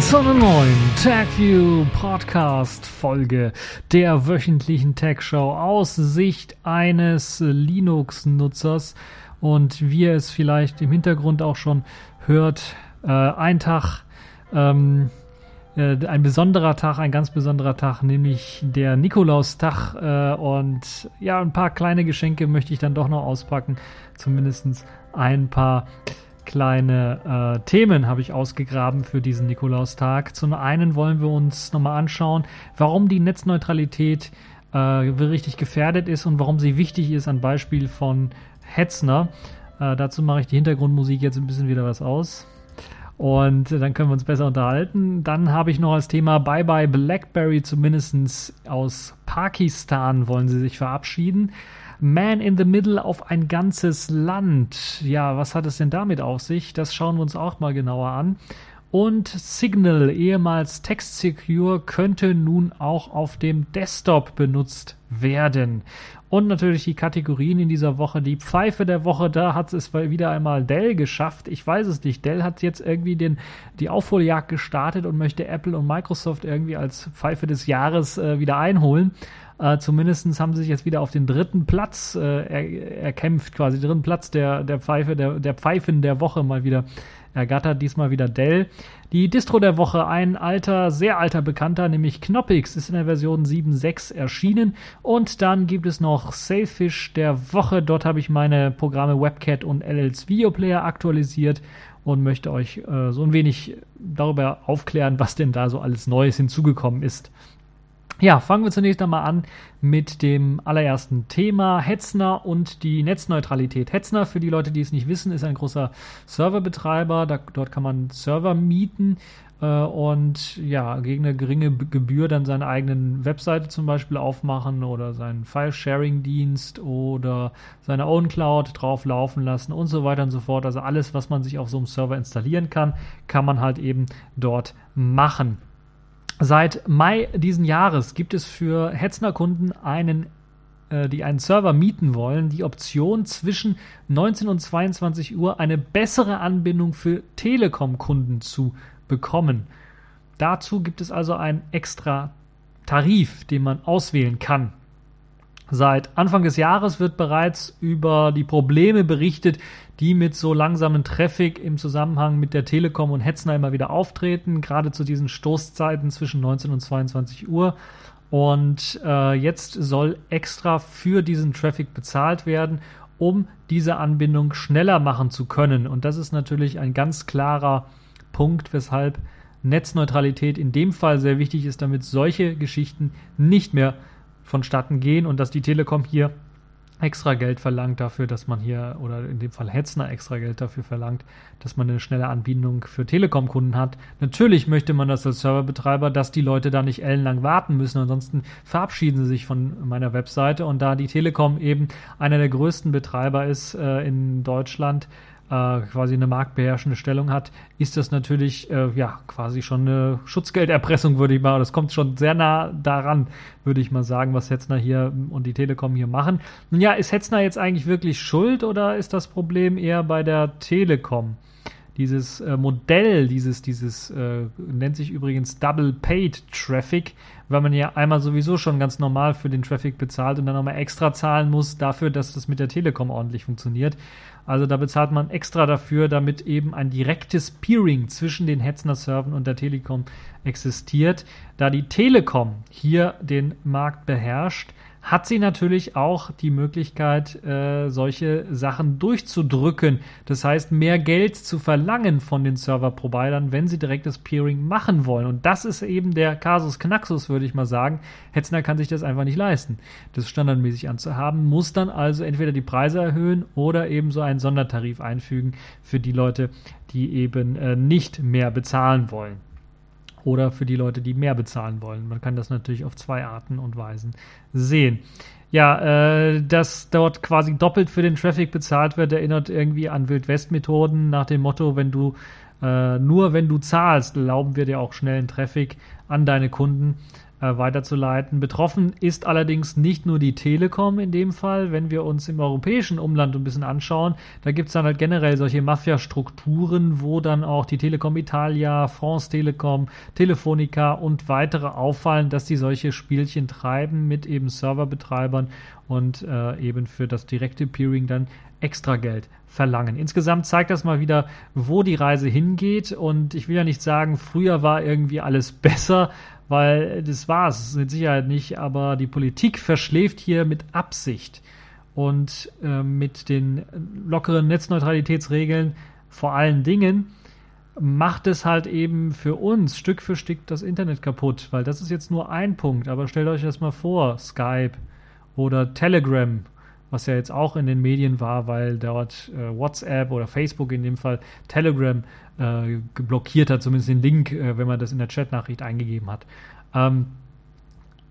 Zu einer neuen TagView Podcast Folge der wöchentlichen Tech Show aus Sicht eines Linux-Nutzers. Und wie ihr es vielleicht im Hintergrund auch schon hört, äh, ein Tag, ähm, äh, ein besonderer Tag, ein ganz besonderer Tag, nämlich der Nikolaustag äh, und ja, ein paar kleine Geschenke möchte ich dann doch noch auspacken, zumindest ein paar kleine äh, Themen habe ich ausgegraben für diesen Nikolaustag. Zum einen wollen wir uns nochmal anschauen, warum die Netzneutralität äh, richtig gefährdet ist und warum sie wichtig ist, an Beispiel von Hetzner. Äh, dazu mache ich die Hintergrundmusik jetzt ein bisschen wieder was aus. Und dann können wir uns besser unterhalten. Dann habe ich noch als Thema Bye Bye Blackberry, zumindest aus Pakistan wollen sie sich verabschieden. Man in the Middle auf ein ganzes Land. Ja, was hat es denn damit auf sich? Das schauen wir uns auch mal genauer an. Und Signal, ehemals Text Secure, könnte nun auch auf dem Desktop benutzt werden. Und natürlich die Kategorien in dieser Woche. Die Pfeife der Woche, da hat es wieder einmal Dell geschafft. Ich weiß es nicht. Dell hat jetzt irgendwie den, die Aufholjagd gestartet und möchte Apple und Microsoft irgendwie als Pfeife des Jahres äh, wieder einholen. Äh, Zumindest haben sie sich jetzt wieder auf den dritten Platz äh, er, erkämpft, quasi dritten Platz der, der Pfeife, der, der Pfeifen der Woche mal wieder ergattert. Diesmal wieder Dell. Die Distro der Woche, ein alter, sehr alter Bekannter, nämlich Knoppix, ist in der Version 7.6 erschienen. Und dann gibt es noch Sailfish der Woche. Dort habe ich meine Programme WebCat und LLs Videoplayer aktualisiert und möchte euch äh, so ein wenig darüber aufklären, was denn da so alles Neues hinzugekommen ist. Ja, fangen wir zunächst einmal an mit dem allerersten Thema Hetzner und die Netzneutralität. Hetzner, für die Leute, die es nicht wissen, ist ein großer Serverbetreiber. Da, dort kann man Server mieten äh, und ja, gegen eine geringe Gebühr dann seine eigenen Webseite zum Beispiel aufmachen oder seinen File-Sharing-Dienst oder seine Own Cloud drauf laufen lassen und so weiter und so fort. Also alles, was man sich auf so einem Server installieren kann, kann man halt eben dort machen. Seit Mai diesen Jahres gibt es für Hetzner-Kunden einen äh, die einen Server mieten wollen, die Option zwischen 19 und 22 Uhr eine bessere Anbindung für Telekom-Kunden zu bekommen. Dazu gibt es also einen extra Tarif, den man auswählen kann. Seit Anfang des Jahres wird bereits über die Probleme berichtet, die mit so langsamen Traffic im Zusammenhang mit der Telekom und Hetzner immer wieder auftreten, gerade zu diesen Stoßzeiten zwischen 19 und 22 Uhr. Und äh, jetzt soll extra für diesen Traffic bezahlt werden, um diese Anbindung schneller machen zu können. Und das ist natürlich ein ganz klarer Punkt, weshalb Netzneutralität in dem Fall sehr wichtig ist, damit solche Geschichten nicht mehr vonstatten gehen und dass die Telekom hier extra Geld verlangt dafür, dass man hier, oder in dem Fall Hetzner extra Geld dafür verlangt, dass man eine schnelle Anbindung für Telekom-Kunden hat. Natürlich möchte man das als Serverbetreiber, dass die Leute da nicht ellenlang warten müssen, ansonsten verabschieden sie sich von meiner Webseite und da die Telekom eben einer der größten Betreiber ist äh, in Deutschland, äh, quasi eine marktbeherrschende Stellung hat, ist das natürlich äh, ja quasi schon eine Schutzgelderpressung, würde ich mal. Das kommt schon sehr nah daran, würde ich mal sagen, was Hetzner hier und die Telekom hier machen. Nun ja, ist Hetzner jetzt eigentlich wirklich schuld oder ist das Problem eher bei der Telekom? Dieses äh, Modell, dieses, dieses äh, nennt sich übrigens Double Paid Traffic, weil man ja einmal sowieso schon ganz normal für den Traffic bezahlt und dann nochmal extra zahlen muss dafür, dass das mit der Telekom ordentlich funktioniert. Also da bezahlt man extra dafür, damit eben ein direktes Peering zwischen den Hetzner Servern und der Telekom existiert. Da die Telekom hier den Markt beherrscht, hat sie natürlich auch die Möglichkeit, äh, solche Sachen durchzudrücken. Das heißt, mehr Geld zu verlangen von den Server-Providern, wenn sie direktes Peering machen wollen. Und das ist eben der Kasus Knaxus, würde ich mal sagen. Hetzner kann sich das einfach nicht leisten, das standardmäßig anzuhaben, muss dann also entweder die Preise erhöhen oder eben so einen Sondertarif einfügen für die Leute, die eben äh, nicht mehr bezahlen wollen oder für die Leute, die mehr bezahlen wollen. Man kann das natürlich auf zwei Arten und Weisen sehen. Ja, äh, dass dort quasi doppelt für den Traffic bezahlt wird, erinnert irgendwie an Wildwest-Methoden nach dem Motto, wenn du äh, nur wenn du zahlst, erlauben wir dir auch schnellen Traffic an deine Kunden. Äh, weiterzuleiten. Betroffen ist allerdings nicht nur die Telekom in dem Fall, wenn wir uns im europäischen Umland ein bisschen anschauen, da gibt es dann halt generell solche Mafia-Strukturen, wo dann auch die Telekom Italia, France Telekom, Telefonica und weitere auffallen, dass die solche Spielchen treiben mit eben Serverbetreibern und äh, eben für das direkte Peering dann extra Geld verlangen. Insgesamt zeigt das mal wieder, wo die Reise hingeht. Und ich will ja nicht sagen, früher war irgendwie alles besser, weil das war es mit Sicherheit nicht. Aber die Politik verschläft hier mit Absicht und äh, mit den lockeren Netzneutralitätsregeln vor allen Dingen macht es halt eben für uns Stück für Stück das Internet kaputt, weil das ist jetzt nur ein Punkt. Aber stellt euch das mal vor, Skype oder Telegram was ja jetzt auch in den Medien war, weil dort äh, WhatsApp oder Facebook in dem Fall Telegram äh, blockiert hat, zumindest den Link, äh, wenn man das in der Chatnachricht eingegeben hat. Ähm,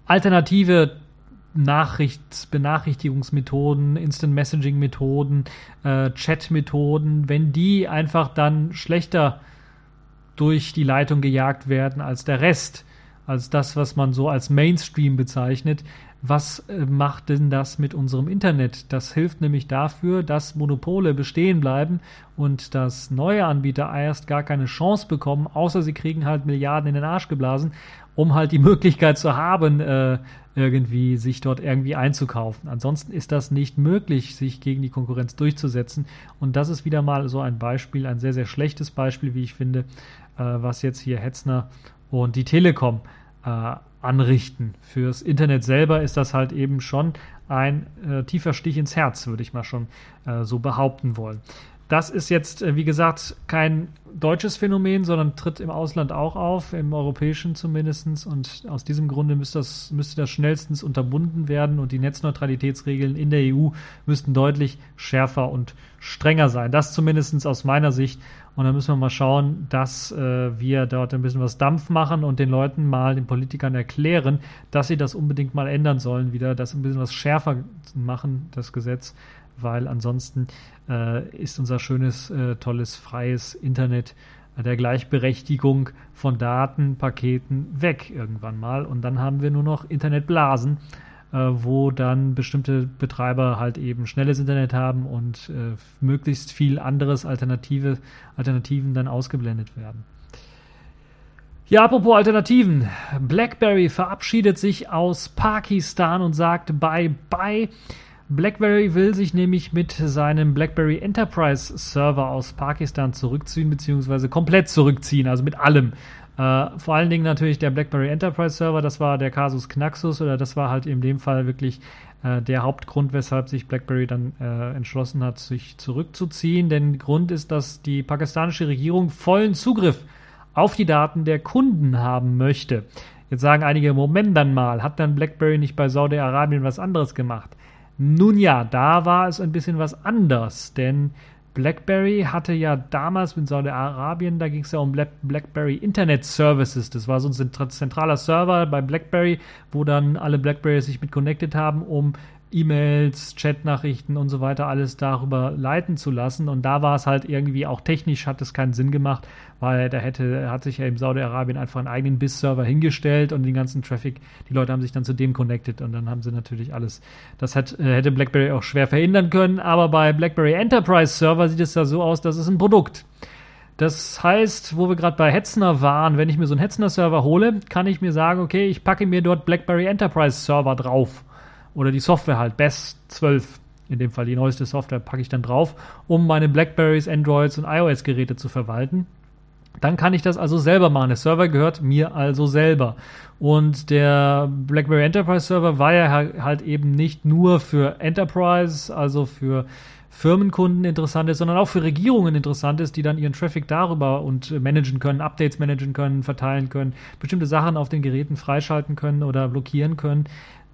alternative Nachrichts Benachrichtigungsmethoden, Instant Messaging Methoden, äh, Chat Methoden, wenn die einfach dann schlechter durch die Leitung gejagt werden als der Rest, als das, was man so als Mainstream bezeichnet, was äh, macht denn das mit unserem Internet? Das hilft nämlich dafür, dass Monopole bestehen bleiben und dass neue Anbieter erst gar keine Chance bekommen, außer sie kriegen halt Milliarden in den Arsch geblasen, um halt die Möglichkeit zu haben, äh, irgendwie sich dort irgendwie einzukaufen. Ansonsten ist das nicht möglich, sich gegen die Konkurrenz durchzusetzen. Und das ist wieder mal so ein Beispiel, ein sehr, sehr schlechtes Beispiel, wie ich finde, äh, was jetzt hier Hetzner und die Telekom äh, anrichten. Fürs Internet selber ist das halt eben schon ein äh, tiefer Stich ins Herz, würde ich mal schon äh, so behaupten wollen. Das ist jetzt, äh, wie gesagt, kein deutsches Phänomen, sondern tritt im Ausland auch auf, im europäischen zumindest. Und aus diesem Grunde müsste das, müsste das schnellstens unterbunden werden und die Netzneutralitätsregeln in der EU müssten deutlich schärfer und strenger sein. Das zumindest aus meiner Sicht. Und dann müssen wir mal schauen, dass äh, wir dort ein bisschen was Dampf machen und den Leuten mal, den Politikern erklären, dass sie das unbedingt mal ändern sollen, wieder das ein bisschen was schärfer machen, das Gesetz, weil ansonsten äh, ist unser schönes, äh, tolles, freies Internet der Gleichberechtigung von Datenpaketen weg irgendwann mal. Und dann haben wir nur noch Internetblasen, äh, wo dann bestimmte Betreiber halt eben schnelles Internet haben und äh, möglichst viel anderes Alternative, Alternativen dann ausgeblendet werden. Ja, apropos Alternativen. BlackBerry verabschiedet sich aus Pakistan und sagt Bye Bye. BlackBerry will sich nämlich mit seinem BlackBerry Enterprise Server aus Pakistan zurückziehen, beziehungsweise komplett zurückziehen, also mit allem. Äh, vor allen Dingen natürlich der BlackBerry Enterprise Server, das war der Casus Knaxus oder das war halt in dem Fall wirklich äh, der Hauptgrund, weshalb sich BlackBerry dann äh, entschlossen hat, sich zurückzuziehen. Denn Grund ist, dass die pakistanische Regierung vollen Zugriff auf die Daten der Kunden haben möchte. Jetzt sagen einige, Moment dann mal, hat dann BlackBerry nicht bei Saudi-Arabien was anderes gemacht? Nun ja, da war es ein bisschen was anders, denn BlackBerry hatte ja damals mit Saudi-Arabien, da ging es ja um BlackBerry Internet Services. Das war so ein zentraler Server bei BlackBerry, wo dann alle BlackBerrys sich mit connected haben, um E-Mails, Chatnachrichten und so weiter alles darüber leiten zu lassen. Und da war es halt irgendwie auch technisch hat es keinen Sinn gemacht, weil da hätte, hat sich ja im Saudi-Arabien einfach einen eigenen BIS-Server hingestellt und den ganzen Traffic, die Leute haben sich dann zu dem connected und dann haben sie natürlich alles. Das hat, äh, hätte BlackBerry auch schwer verhindern können, aber bei BlackBerry Enterprise Server sieht es ja so aus, das ist ein Produkt. Das heißt, wo wir gerade bei Hetzner waren, wenn ich mir so einen Hetzner-Server hole, kann ich mir sagen, okay, ich packe mir dort BlackBerry Enterprise Server drauf oder die Software halt, BES 12, in dem Fall die neueste Software, packe ich dann drauf, um meine Blackberries, Androids und iOS-Geräte zu verwalten. Dann kann ich das also selber machen. Der Server gehört mir also selber. Und der BlackBerry Enterprise Server war ja halt eben nicht nur für Enterprise, also für Firmenkunden interessant ist, sondern auch für Regierungen interessant ist, die dann ihren Traffic darüber und managen können, Updates managen können, verteilen können, bestimmte Sachen auf den Geräten freischalten können oder blockieren können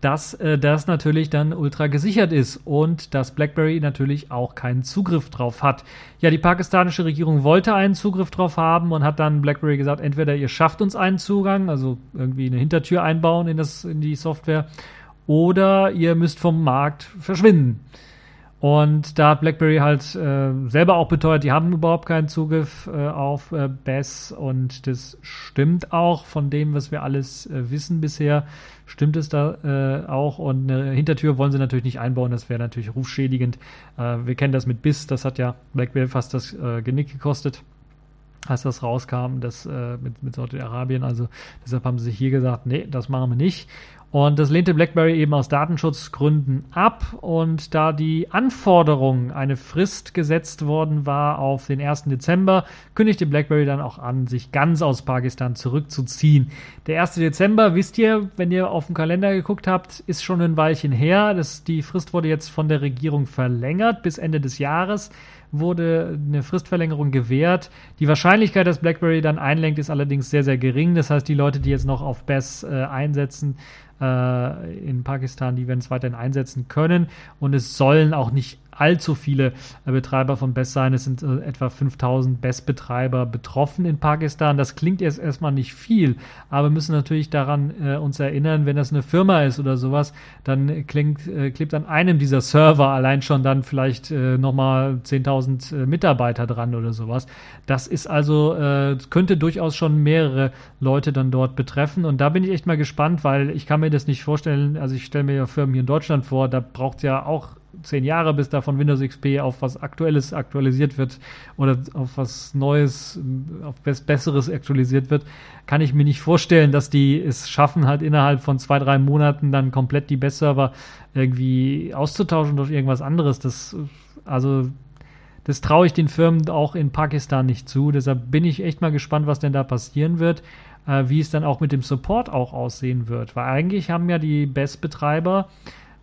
dass äh, das natürlich dann ultra gesichert ist und dass BlackBerry natürlich auch keinen Zugriff drauf hat. Ja, die pakistanische Regierung wollte einen Zugriff drauf haben und hat dann BlackBerry gesagt, entweder ihr schafft uns einen Zugang, also irgendwie eine Hintertür einbauen in, das, in die Software, oder ihr müsst vom Markt verschwinden. Und da hat BlackBerry halt äh, selber auch beteuert, die haben überhaupt keinen Zugriff äh, auf äh, BES und das stimmt auch von dem, was wir alles äh, wissen bisher, stimmt es da äh, auch und eine Hintertür wollen sie natürlich nicht einbauen, das wäre natürlich rufschädigend. Äh, wir kennen das mit BIS, das hat ja BlackBerry fast das Genick gekostet als das rauskam, das äh, mit, mit Saudi-Arabien. Also deshalb haben sie sich hier gesagt, nee, das machen wir nicht. Und das lehnte BlackBerry eben aus Datenschutzgründen ab. Und da die Anforderung, eine Frist gesetzt worden war auf den 1. Dezember, kündigte BlackBerry dann auch an, sich ganz aus Pakistan zurückzuziehen. Der 1. Dezember, wisst ihr, wenn ihr auf den Kalender geguckt habt, ist schon ein Weilchen her. Das, die Frist wurde jetzt von der Regierung verlängert bis Ende des Jahres wurde eine Fristverlängerung gewährt. Die Wahrscheinlichkeit, dass BlackBerry dann einlenkt, ist allerdings sehr, sehr gering. Das heißt, die Leute, die jetzt noch auf BES äh, einsetzen, äh, in Pakistan, die werden es weiterhin einsetzen können. Und es sollen auch nicht allzu viele äh, Betreiber von BES sein. Es sind äh, etwa 5000 BES-Betreiber betroffen in Pakistan. Das klingt jetzt erstmal nicht viel, aber wir müssen natürlich daran äh, uns erinnern, wenn das eine Firma ist oder sowas, dann klingt, äh, klebt an einem dieser Server allein schon dann vielleicht äh, nochmal 10.000 äh, Mitarbeiter dran oder sowas. Das ist also, könnte durchaus schon mehrere Leute dann dort betreffen und da bin ich echt mal gespannt, weil ich kann mir das nicht vorstellen, also ich stelle mir ja Firmen hier in Deutschland vor, da braucht es ja auch zehn Jahre, bis da von Windows XP auf was Aktuelles aktualisiert wird oder auf was Neues, auf was Besseres aktualisiert wird, kann ich mir nicht vorstellen, dass die es schaffen, halt innerhalb von zwei, drei Monaten dann komplett die Best-Server irgendwie auszutauschen durch irgendwas anderes. Das, also, das traue ich den Firmen auch in Pakistan nicht zu. Deshalb bin ich echt mal gespannt, was denn da passieren wird äh, wie es dann auch mit dem Support auch aussehen wird. Weil eigentlich haben ja die Best-Betreiber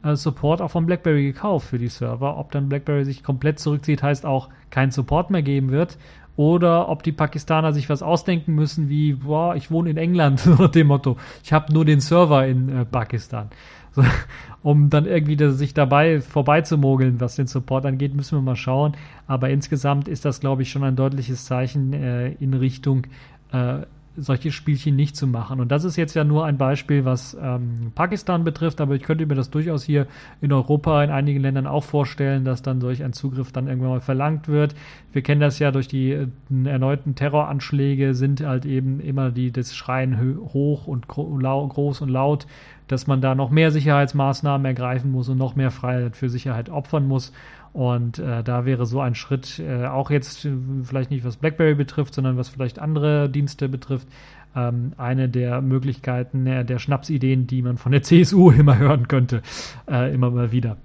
Support auch von BlackBerry gekauft für die Server. Ob dann BlackBerry sich komplett zurückzieht, heißt auch kein Support mehr geben wird. Oder ob die Pakistaner sich was ausdenken müssen, wie, boah, ich wohne in England, nach dem Motto, ich habe nur den Server in äh, Pakistan. So, um dann irgendwie das, sich dabei vorbeizumogeln, was den Support angeht, müssen wir mal schauen. Aber insgesamt ist das, glaube ich, schon ein deutliches Zeichen äh, in Richtung äh, solche Spielchen nicht zu machen. Und das ist jetzt ja nur ein Beispiel, was ähm, Pakistan betrifft, aber ich könnte mir das durchaus hier in Europa, in einigen Ländern auch vorstellen, dass dann solch ein Zugriff dann irgendwann mal verlangt wird. Wir kennen das ja durch die äh, erneuten Terroranschläge, sind halt eben immer die das Schreien hoch und gro groß und laut, dass man da noch mehr Sicherheitsmaßnahmen ergreifen muss und noch mehr Freiheit für Sicherheit opfern muss. Und äh, da wäre so ein Schritt, äh, auch jetzt äh, vielleicht nicht was BlackBerry betrifft, sondern was vielleicht andere Dienste betrifft, ähm, eine der Möglichkeiten, äh, der Schnapsideen, die man von der CSU immer hören könnte, äh, immer mal wieder.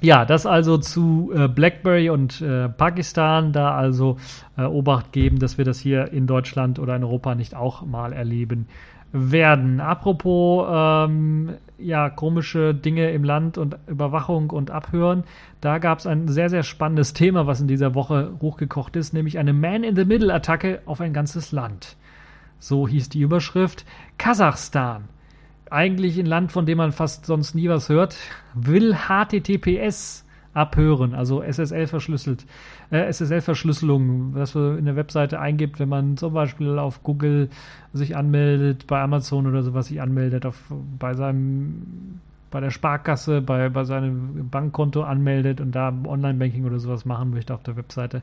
Ja, das also zu äh, BlackBerry und Pakistan, da also Obacht geben, dass wir das hier in Deutschland oder in Europa nicht auch mal erleben werden. Apropos ähm, ja komische Dinge im Land und Überwachung und Abhören, da gab es ein sehr sehr spannendes Thema, was in dieser Woche hochgekocht ist, nämlich eine Man-in-the-Middle-Attacke auf ein ganzes Land. So hieß die Überschrift. Kasachstan, eigentlich ein Land, von dem man fast sonst nie was hört, will HTTPS abhören, also SSL verschlüsselt, äh, SSL-Verschlüsselung, was man in der Webseite eingibt, wenn man zum Beispiel auf Google sich anmeldet, bei Amazon oder sowas sich anmeldet, auf, bei seinem bei der Sparkasse, bei, bei seinem Bankkonto anmeldet und da Online-Banking oder sowas machen möchte auf der Webseite,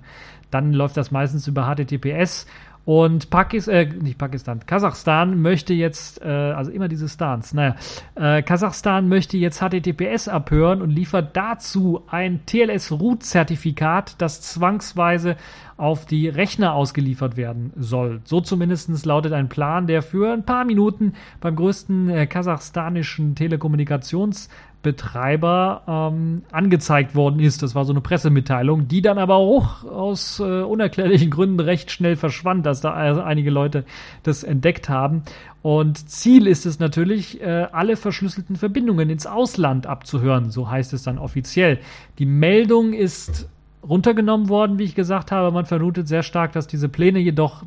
dann läuft das meistens über HTTPS und Pakistan, äh, nicht Pakistan, Kasachstan möchte jetzt, äh, also immer diese Stans, naja, äh, Kasachstan möchte jetzt HTTPS abhören und liefert dazu ein TLS-Root-Zertifikat, das zwangsweise auf die Rechner ausgeliefert werden soll. So zumindest lautet ein Plan, der für ein paar Minuten beim größten äh, kasachstanischen Telekommunikations- Betreiber ähm, angezeigt worden ist. Das war so eine Pressemitteilung, die dann aber auch aus äh, unerklärlichen Gründen recht schnell verschwand, dass da einige Leute das entdeckt haben. Und Ziel ist es natürlich, äh, alle verschlüsselten Verbindungen ins Ausland abzuhören, so heißt es dann offiziell. Die Meldung ist runtergenommen worden, wie ich gesagt habe. Man vermutet sehr stark, dass diese Pläne jedoch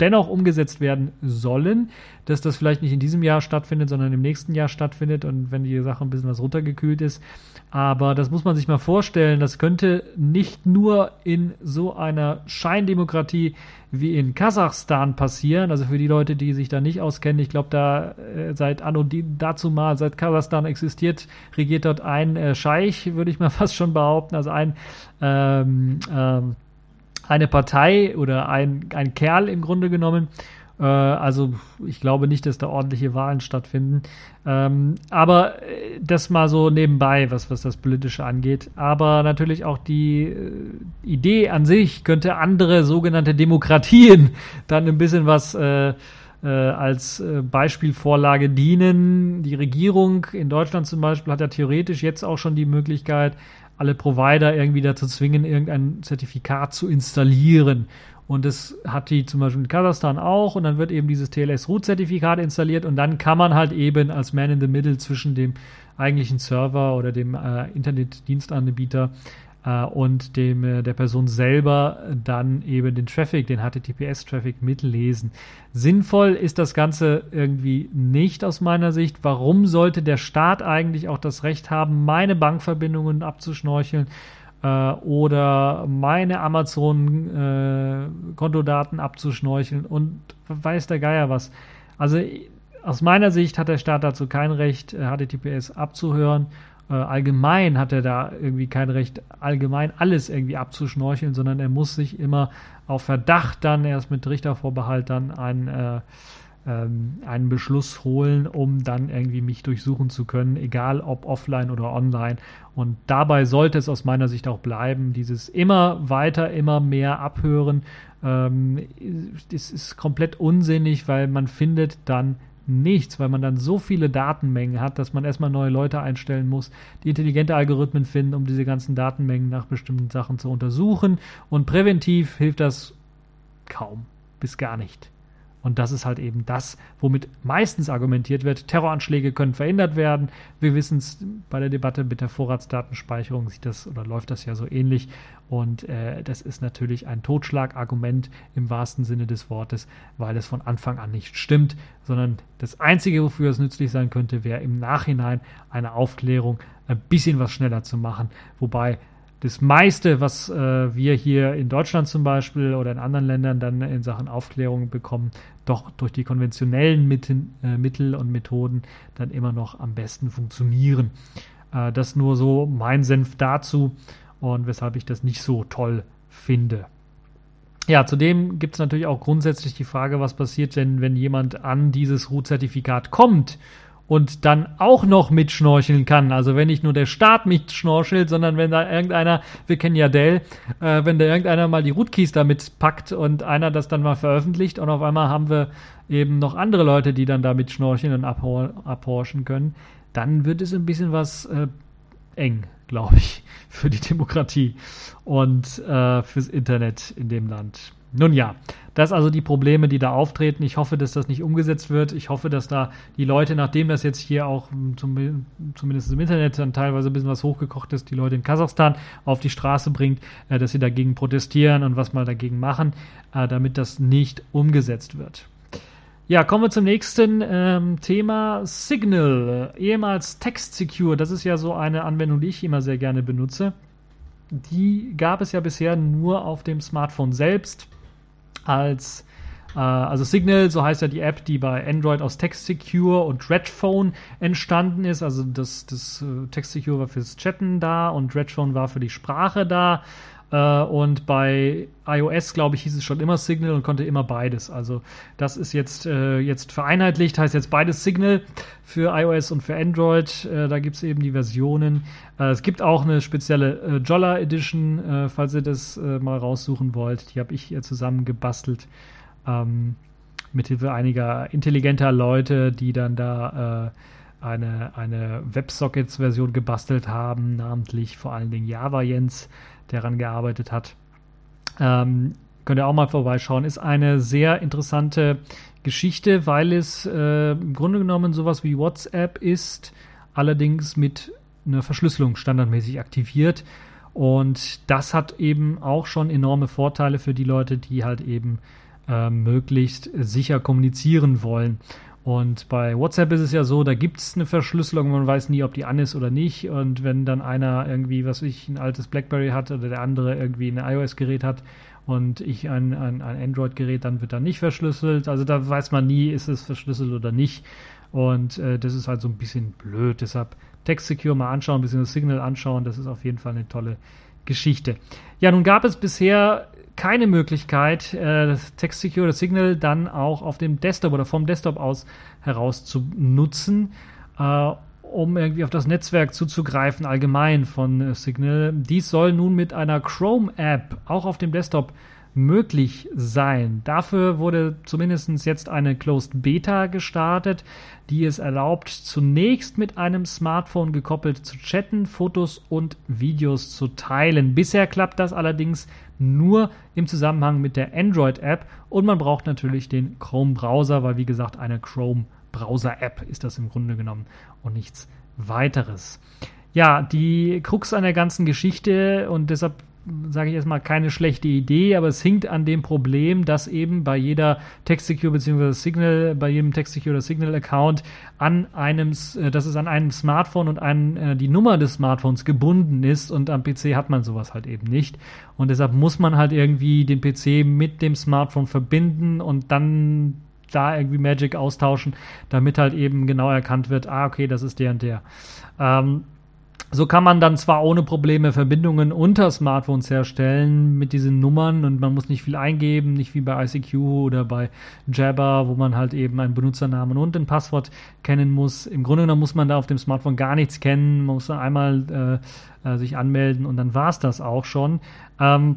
dennoch umgesetzt werden sollen, dass das vielleicht nicht in diesem Jahr stattfindet, sondern im nächsten Jahr stattfindet und wenn die Sache ein bisschen was runtergekühlt ist. Aber das muss man sich mal vorstellen, das könnte nicht nur in so einer Scheindemokratie wie in Kasachstan passieren. Also für die Leute, die sich da nicht auskennen, ich glaube, da äh, seit Anno dazu mal, seit Kasachstan existiert, regiert dort ein äh, Scheich, würde ich mal fast schon behaupten, also ein ähm, ähm, eine Partei oder ein, ein Kerl im Grunde genommen. Äh, also ich glaube nicht, dass da ordentliche Wahlen stattfinden. Ähm, aber äh, das mal so nebenbei, was, was das Politische angeht. Aber natürlich auch die äh, Idee an sich könnte andere sogenannte Demokratien dann ein bisschen was als Beispielvorlage dienen. Die Regierung in Deutschland zum Beispiel hat ja theoretisch jetzt auch schon die Möglichkeit, alle Provider irgendwie dazu zwingen, irgendein Zertifikat zu installieren. Und das hat die zum Beispiel in Kasachstan auch. Und dann wird eben dieses TLS-Root-Zertifikat installiert. Und dann kann man halt eben als Man in the Middle zwischen dem eigentlichen Server oder dem äh, Internetdienstanbieter äh, und dem äh, der Person selber dann eben den Traffic, den HTTPS-Traffic mitlesen. Sinnvoll ist das Ganze irgendwie nicht aus meiner Sicht. Warum sollte der Staat eigentlich auch das Recht haben, meine Bankverbindungen abzuschnorcheln? Äh, oder meine Amazon-Kontodaten äh, abzuschnorcheln und weiß der Geier was. Also aus meiner Sicht hat der Staat dazu kein Recht, HTTPS abzuhören äh, allgemein hat er da irgendwie kein Recht, allgemein alles irgendwie abzuschnorcheln, sondern er muss sich immer auf Verdacht dann erst mit Richtervorbehalt dann einen, äh, ähm, einen Beschluss holen, um dann irgendwie mich durchsuchen zu können, egal ob offline oder online. Und dabei sollte es aus meiner Sicht auch bleiben, dieses immer weiter, immer mehr abhören. Ähm, das ist komplett unsinnig, weil man findet dann nichts, weil man dann so viele Datenmengen hat, dass man erstmal neue Leute einstellen muss, die intelligente Algorithmen finden, um diese ganzen Datenmengen nach bestimmten Sachen zu untersuchen. Und präventiv hilft das kaum bis gar nicht. Und das ist halt eben das, womit meistens argumentiert wird. Terroranschläge können verhindert werden. Wir wissen es bei der Debatte mit der Vorratsdatenspeicherung sieht das oder läuft das ja so ähnlich. Und äh, das ist natürlich ein Totschlagargument im wahrsten Sinne des Wortes, weil es von Anfang an nicht stimmt, sondern das Einzige, wofür es nützlich sein könnte, wäre im Nachhinein eine Aufklärung ein bisschen was schneller zu machen. Wobei das meiste, was äh, wir hier in Deutschland zum Beispiel oder in anderen Ländern dann in Sachen Aufklärung bekommen, doch durch die konventionellen Mittel, äh, Mittel und Methoden dann immer noch am besten funktionieren. Äh, das nur so mein Senf dazu und weshalb ich das nicht so toll finde. Ja, zudem gibt es natürlich auch grundsätzlich die Frage, was passiert denn, wenn jemand an dieses Root-Zertifikat kommt und dann auch noch mitschnorcheln kann. Also wenn nicht nur der Staat mitschnorchelt, sondern wenn da irgendeiner, wir kennen ja Dell, äh, wenn da irgendeiner mal die Rootkeys damit packt und einer das dann mal veröffentlicht und auf einmal haben wir eben noch andere Leute, die dann da mitschnorcheln und abhorchen können, dann wird es ein bisschen was äh, eng, glaube ich, für die Demokratie und äh, fürs Internet in dem Land. Nun ja, das also die Probleme, die da auftreten. Ich hoffe, dass das nicht umgesetzt wird. Ich hoffe, dass da die Leute, nachdem das jetzt hier auch zum, zumindest im Internet dann teilweise ein bisschen was hochgekocht ist, die Leute in Kasachstan auf die Straße bringt, äh, dass sie dagegen protestieren und was mal dagegen machen, äh, damit das nicht umgesetzt wird. Ja, kommen wir zum nächsten ähm, Thema. Signal, ehemals Text Secure. Das ist ja so eine Anwendung, die ich immer sehr gerne benutze. Die gab es ja bisher nur auf dem Smartphone selbst als äh, also Signal, so heißt ja die App, die bei Android aus Text Secure und Redphone entstanden ist. Also das, das uh, Text Secure war fürs Chatten da und Redphone war für die Sprache da. Uh, und bei iOS, glaube ich, hieß es schon immer Signal und konnte immer beides. Also das ist jetzt, äh, jetzt vereinheitlicht, heißt jetzt beides Signal für iOS und für Android. Äh, da gibt es eben die Versionen. Äh, es gibt auch eine spezielle äh, Jolla Edition, äh, falls ihr das äh, mal raussuchen wollt. Die habe ich hier zusammen gebastelt. Ähm, mithilfe einiger intelligenter Leute, die dann da eine, eine WebSockets-Version gebastelt haben, namentlich vor allen Dingen Java Jens der daran gearbeitet hat. Ähm, könnt ihr auch mal vorbeischauen. Ist eine sehr interessante Geschichte, weil es äh, im Grunde genommen sowas wie WhatsApp ist, allerdings mit einer Verschlüsselung standardmäßig aktiviert. Und das hat eben auch schon enorme Vorteile für die Leute, die halt eben äh, möglichst sicher kommunizieren wollen. Und bei WhatsApp ist es ja so, da gibt es eine Verschlüsselung, man weiß nie, ob die an ist oder nicht. Und wenn dann einer irgendwie, was ich, ein altes BlackBerry hat oder der andere irgendwie ein iOS-Gerät hat und ich ein, ein, ein Android-Gerät, dann wird da nicht verschlüsselt. Also da weiß man nie, ist es verschlüsselt oder nicht. Und äh, das ist halt so ein bisschen blöd. Deshalb Text Secure mal anschauen, ein bisschen das Signal anschauen. Das ist auf jeden Fall eine tolle Geschichte. Ja, nun gab es bisher keine Möglichkeit, äh, das Text Secure Signal dann auch auf dem Desktop oder vom Desktop aus heraus zu nutzen, äh, um irgendwie auf das Netzwerk zuzugreifen, allgemein von äh, Signal. Dies soll nun mit einer Chrome-App auch auf dem Desktop möglich sein. Dafür wurde zumindest jetzt eine Closed Beta gestartet, die es erlaubt, zunächst mit einem Smartphone gekoppelt zu chatten, Fotos und Videos zu teilen. Bisher klappt das allerdings nur im Zusammenhang mit der Android-App und man braucht natürlich den Chrome-Browser, weil wie gesagt eine Chrome-Browser-App ist das im Grunde genommen und nichts weiteres. Ja, die Krux an der ganzen Geschichte und deshalb sage ich erstmal, keine schlechte Idee, aber es hinkt an dem Problem, dass eben bei jeder TextSecure bzw. Signal, bei jedem TextSecure oder Signal-Account an einem, äh, dass es an einem Smartphone und an äh, die Nummer des Smartphones gebunden ist und am PC hat man sowas halt eben nicht. Und deshalb muss man halt irgendwie den PC mit dem Smartphone verbinden und dann da irgendwie Magic austauschen, damit halt eben genau erkannt wird, ah, okay, das ist der und der. Ähm, so kann man dann zwar ohne Probleme Verbindungen unter Smartphones herstellen mit diesen Nummern und man muss nicht viel eingeben, nicht wie bei ICQ oder bei Jabber, wo man halt eben einen Benutzernamen und ein Passwort kennen muss. Im Grunde genommen muss man da auf dem Smartphone gar nichts kennen, man muss einmal äh, äh, sich anmelden und dann war es das auch schon. Ähm,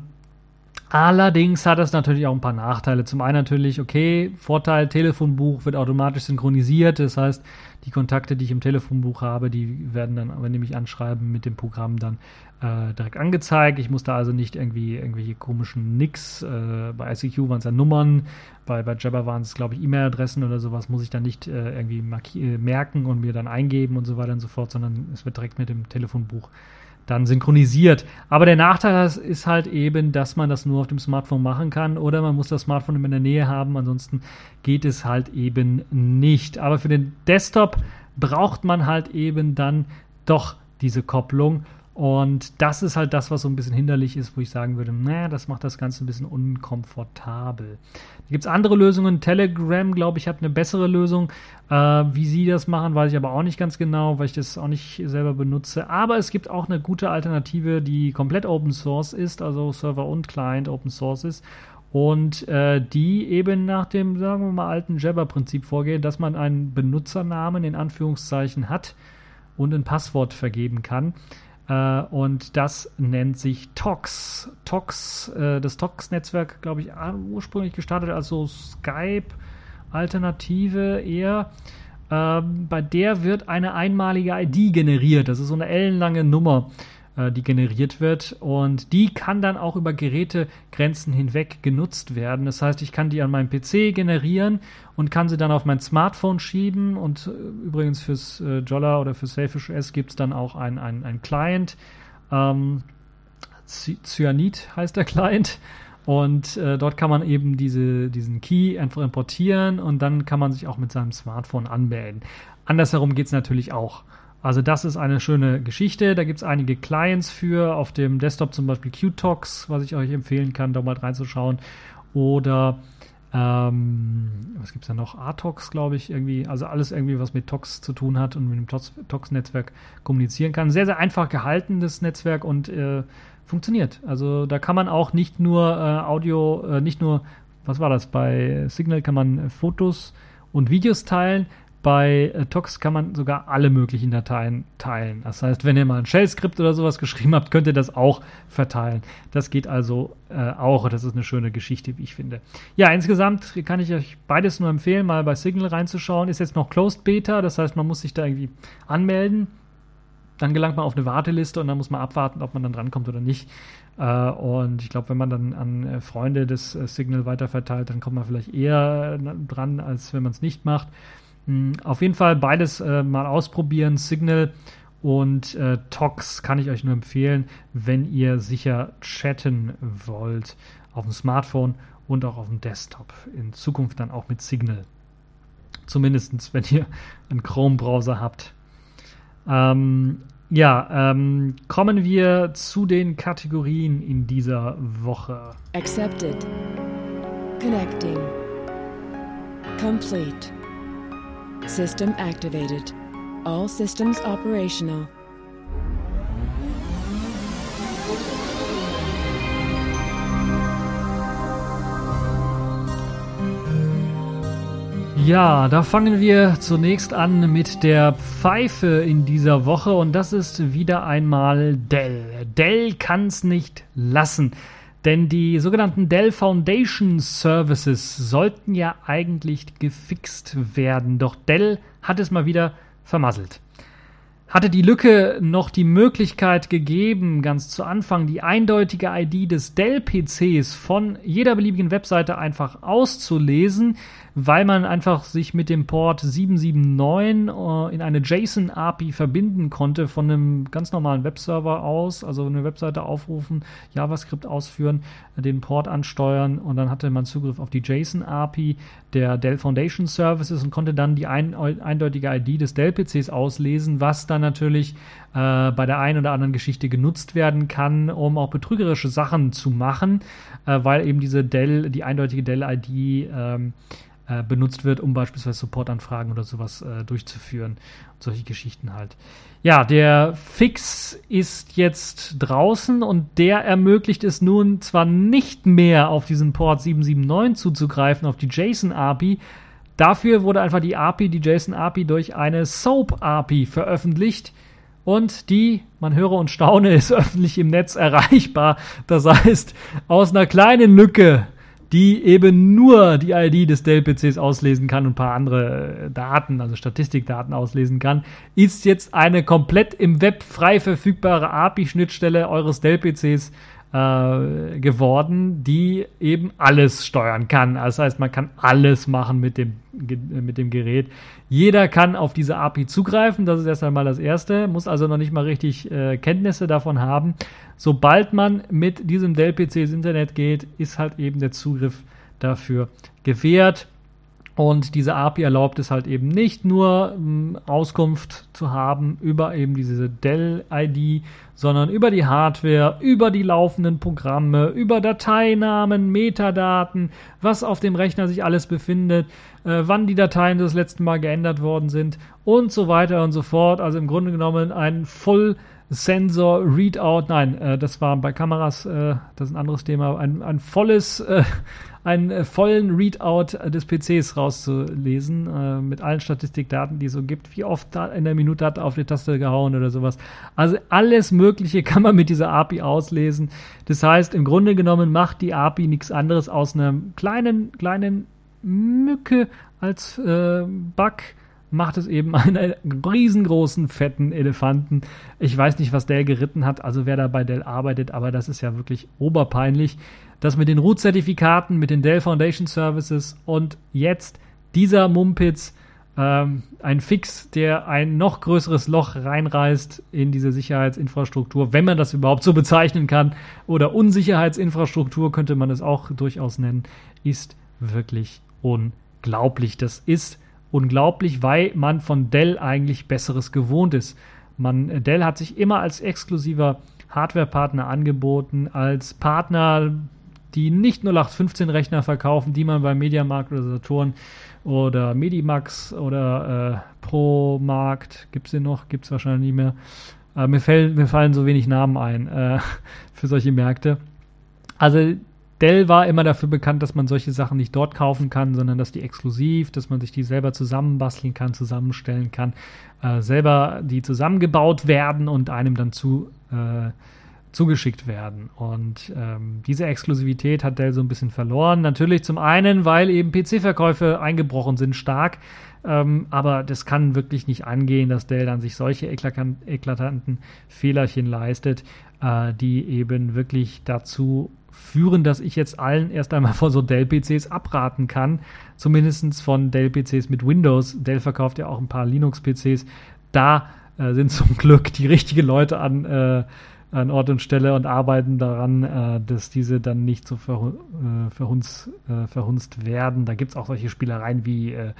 Allerdings hat es natürlich auch ein paar Nachteile. Zum einen natürlich, okay, Vorteil, Telefonbuch wird automatisch synchronisiert. Das heißt, die Kontakte, die ich im Telefonbuch habe, die werden dann, wenn die mich anschreiben, mit dem Programm dann äh, direkt angezeigt. Ich muss da also nicht irgendwie irgendwelche komischen Nix. Äh, bei ICQ waren es ja Nummern, bei, bei Jabber waren es, glaube ich, E-Mail-Adressen oder sowas, muss ich dann nicht äh, irgendwie äh, merken und mir dann eingeben und so weiter und so fort, sondern es wird direkt mit dem Telefonbuch dann synchronisiert. Aber der Nachteil ist halt eben, dass man das nur auf dem Smartphone machen kann oder man muss das Smartphone in der Nähe haben, ansonsten geht es halt eben nicht. Aber für den Desktop braucht man halt eben dann doch diese Kopplung und das ist halt das, was so ein bisschen hinderlich ist, wo ich sagen würde, naja, das macht das Ganze ein bisschen unkomfortabel. Da gibt es andere Lösungen. Telegram, glaube ich, hat eine bessere Lösung. Äh, wie sie das machen, weiß ich aber auch nicht ganz genau, weil ich das auch nicht selber benutze. Aber es gibt auch eine gute Alternative, die komplett Open Source ist, also Server und Client Open Source ist. Und äh, die eben nach dem, sagen wir mal, alten Jabber-Prinzip vorgeht, dass man einen Benutzernamen in Anführungszeichen hat und ein Passwort vergeben kann. Äh, und das nennt sich TOX. TOX, äh, das TOX-Netzwerk, glaube ich, ursprünglich gestartet als so Skype-Alternative eher. Ähm, bei der wird eine einmalige ID generiert. Das ist so eine ellenlange Nummer äh, die generiert wird. Und die kann dann auch über Gerätegrenzen hinweg genutzt werden. Das heißt, ich kann die an meinem PC generieren und kann sie dann auf mein Smartphone schieben. Und äh, übrigens fürs äh, Jolla oder für Selfish S gibt es dann auch ein, ein, ein Client. Ähm, Cyanid heißt der Client. Und äh, dort kann man eben diese, diesen Key einfach importieren und dann kann man sich auch mit seinem Smartphone anmelden. Andersherum geht es natürlich auch. Also das ist eine schöne Geschichte. Da gibt es einige Clients für, auf dem Desktop zum Beispiel QTox, was ich euch empfehlen kann, da mal reinzuschauen. Oder ähm, was gibt es da noch? Artox, glaube ich, irgendwie. Also alles irgendwie, was mit Tox zu tun hat und mit dem Tox-Netzwerk kommunizieren kann. Sehr, sehr einfach gehaltenes Netzwerk und äh, funktioniert. Also da kann man auch nicht nur äh, Audio, äh, nicht nur, was war das? Bei Signal kann man Fotos und Videos teilen. Bei äh, Tox kann man sogar alle möglichen Dateien teilen. Das heißt, wenn ihr mal ein Shell-Skript oder sowas geschrieben habt, könnt ihr das auch verteilen. Das geht also äh, auch. Das ist eine schöne Geschichte, wie ich finde. Ja, insgesamt kann ich euch beides nur empfehlen, mal bei Signal reinzuschauen. Ist jetzt noch Closed Beta, das heißt, man muss sich da irgendwie anmelden. Dann gelangt man auf eine Warteliste und dann muss man abwarten, ob man dann drankommt oder nicht. Äh, und ich glaube, wenn man dann an äh, Freunde des äh, Signal weiterverteilt, dann kommt man vielleicht eher dran, als wenn man es nicht macht. Hm, auf jeden Fall beides äh, mal ausprobieren. Signal und äh, Tox kann ich euch nur empfehlen, wenn ihr sicher chatten wollt auf dem Smartphone und auch auf dem Desktop. In Zukunft dann auch mit Signal. Zumindest wenn ihr einen Chrome-Browser habt. Ähm, ja, ähm, kommen wir zu den Kategorien in dieser Woche. Accepted. Connecting. Complete. System activated. All systems operational. Ja, da fangen wir zunächst an mit der Pfeife in dieser Woche und das ist wieder einmal Dell. Dell kann's nicht lassen, denn die sogenannten Dell Foundation Services sollten ja eigentlich gefixt werden, doch Dell hat es mal wieder vermasselt. Hatte die Lücke noch die Möglichkeit gegeben, ganz zu Anfang die eindeutige ID des Dell-PCs von jeder beliebigen Webseite einfach auszulesen, weil man einfach sich mit dem Port 779 äh, in eine JSON-API verbinden konnte von einem ganz normalen Webserver aus, also eine Webseite aufrufen, JavaScript ausführen, den Port ansteuern und dann hatte man Zugriff auf die JSON-API der Dell Foundation Services und konnte dann die ein, eindeutige ID des Dell-PCs auslesen, was dann natürlich äh, bei der einen oder anderen Geschichte genutzt werden kann, um auch betrügerische Sachen zu machen, äh, weil eben diese Dell, die eindeutige Dell-ID ähm, äh, benutzt wird, um beispielsweise Supportanfragen oder sowas äh, durchzuführen. Und solche Geschichten halt. Ja, der Fix ist jetzt draußen und der ermöglicht es nun zwar nicht mehr auf diesen Port 779 zuzugreifen, auf die JSON-API, Dafür wurde einfach die API, die JSON-API, durch eine SOAP-API veröffentlicht. Und die, man höre und staune, ist öffentlich im Netz erreichbar. Das heißt, aus einer kleinen Lücke die eben nur die ID des Dell-PCs auslesen kann und ein paar andere Daten, also Statistikdaten auslesen kann, ist jetzt eine komplett im Web frei verfügbare API-Schnittstelle eures Dell-PCs äh, geworden, die eben alles steuern kann. Das heißt, man kann alles machen mit dem, mit dem Gerät. Jeder kann auf diese API zugreifen, das ist erst einmal das Erste, muss also noch nicht mal richtig äh, Kenntnisse davon haben. Sobald man mit diesem Dell-PC ins Internet geht, ist halt eben der Zugriff dafür gewährt. Und diese API erlaubt es halt eben nicht nur ähm, Auskunft zu haben über eben diese Dell-ID, sondern über die Hardware, über die laufenden Programme, über Dateinamen, Metadaten, was auf dem Rechner sich alles befindet, äh, wann die Dateien das letzte Mal geändert worden sind und so weiter und so fort. Also im Grunde genommen ein Full Sensor Readout, nein, äh, das war bei Kameras, äh, das ist ein anderes Thema, ein, ein volles, äh, einen vollen Readout des PCs rauszulesen, äh, mit allen Statistikdaten, die es so gibt, wie oft in der Minute hat er auf die Taste gehauen oder sowas. Also alles Mögliche kann man mit dieser API auslesen. Das heißt, im Grunde genommen macht die API nichts anderes aus einer kleinen, kleinen Mücke als äh, Bug macht es eben einen riesengroßen, fetten Elefanten. Ich weiß nicht, was Dell geritten hat, also wer da bei Dell arbeitet, aber das ist ja wirklich oberpeinlich. Das mit den Root-Zertifikaten, mit den Dell Foundation Services und jetzt dieser Mumpitz, ähm, ein Fix, der ein noch größeres Loch reinreißt in diese Sicherheitsinfrastruktur, wenn man das überhaupt so bezeichnen kann, oder Unsicherheitsinfrastruktur könnte man es auch durchaus nennen, ist wirklich unglaublich. Das ist unglaublich, weil man von Dell eigentlich Besseres gewohnt ist. Man, Dell hat sich immer als exklusiver Hardware-Partner angeboten, als Partner, die nicht 0815 Rechner verkaufen, die man bei Mediamarkt oder Saturn oder Medimax oder äh, Promarkt, gibt es den noch? Gibt es wahrscheinlich nicht mehr. Äh, mir, fällen, mir fallen so wenig Namen ein äh, für solche Märkte. Also Dell war immer dafür bekannt, dass man solche Sachen nicht dort kaufen kann, sondern dass die exklusiv, dass man sich die selber zusammenbasteln kann, zusammenstellen kann, äh, selber die zusammengebaut werden und einem dann zu, äh, zugeschickt werden. Und ähm, diese Exklusivität hat Dell so ein bisschen verloren. Natürlich zum einen, weil eben PC-Verkäufe eingebrochen sind stark. Ähm, aber das kann wirklich nicht angehen, dass Dell dann sich solche eklatanten Fehlerchen leistet, äh, die eben wirklich dazu führen, dass ich jetzt allen erst einmal von so Dell-PCs abraten kann. Zumindest von Dell-PCs mit Windows. Dell verkauft ja auch ein paar Linux-PCs. Da äh, sind zum Glück die richtigen Leute an, äh, an Ort und Stelle und arbeiten daran, äh, dass diese dann nicht so ver, äh, verhunzt, äh, verhunzt werden. Da gibt es auch solche Spielereien wie, äh,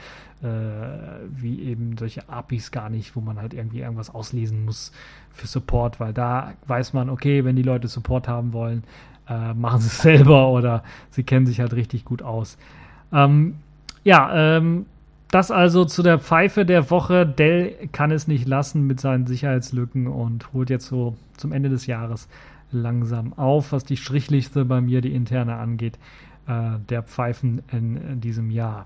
wie eben solche APIs gar nicht, wo man halt irgendwie irgendwas auslesen muss für Support, weil da weiß man, okay, wenn die Leute Support haben wollen, äh, machen sie es selber oder sie kennen sich halt richtig gut aus. Ähm, ja, ähm, das also zu der Pfeife der Woche. Dell kann es nicht lassen mit seinen Sicherheitslücken und holt jetzt so zum Ende des Jahres langsam auf, was die Strichliste bei mir, die interne angeht, äh, der Pfeifen in, in diesem Jahr.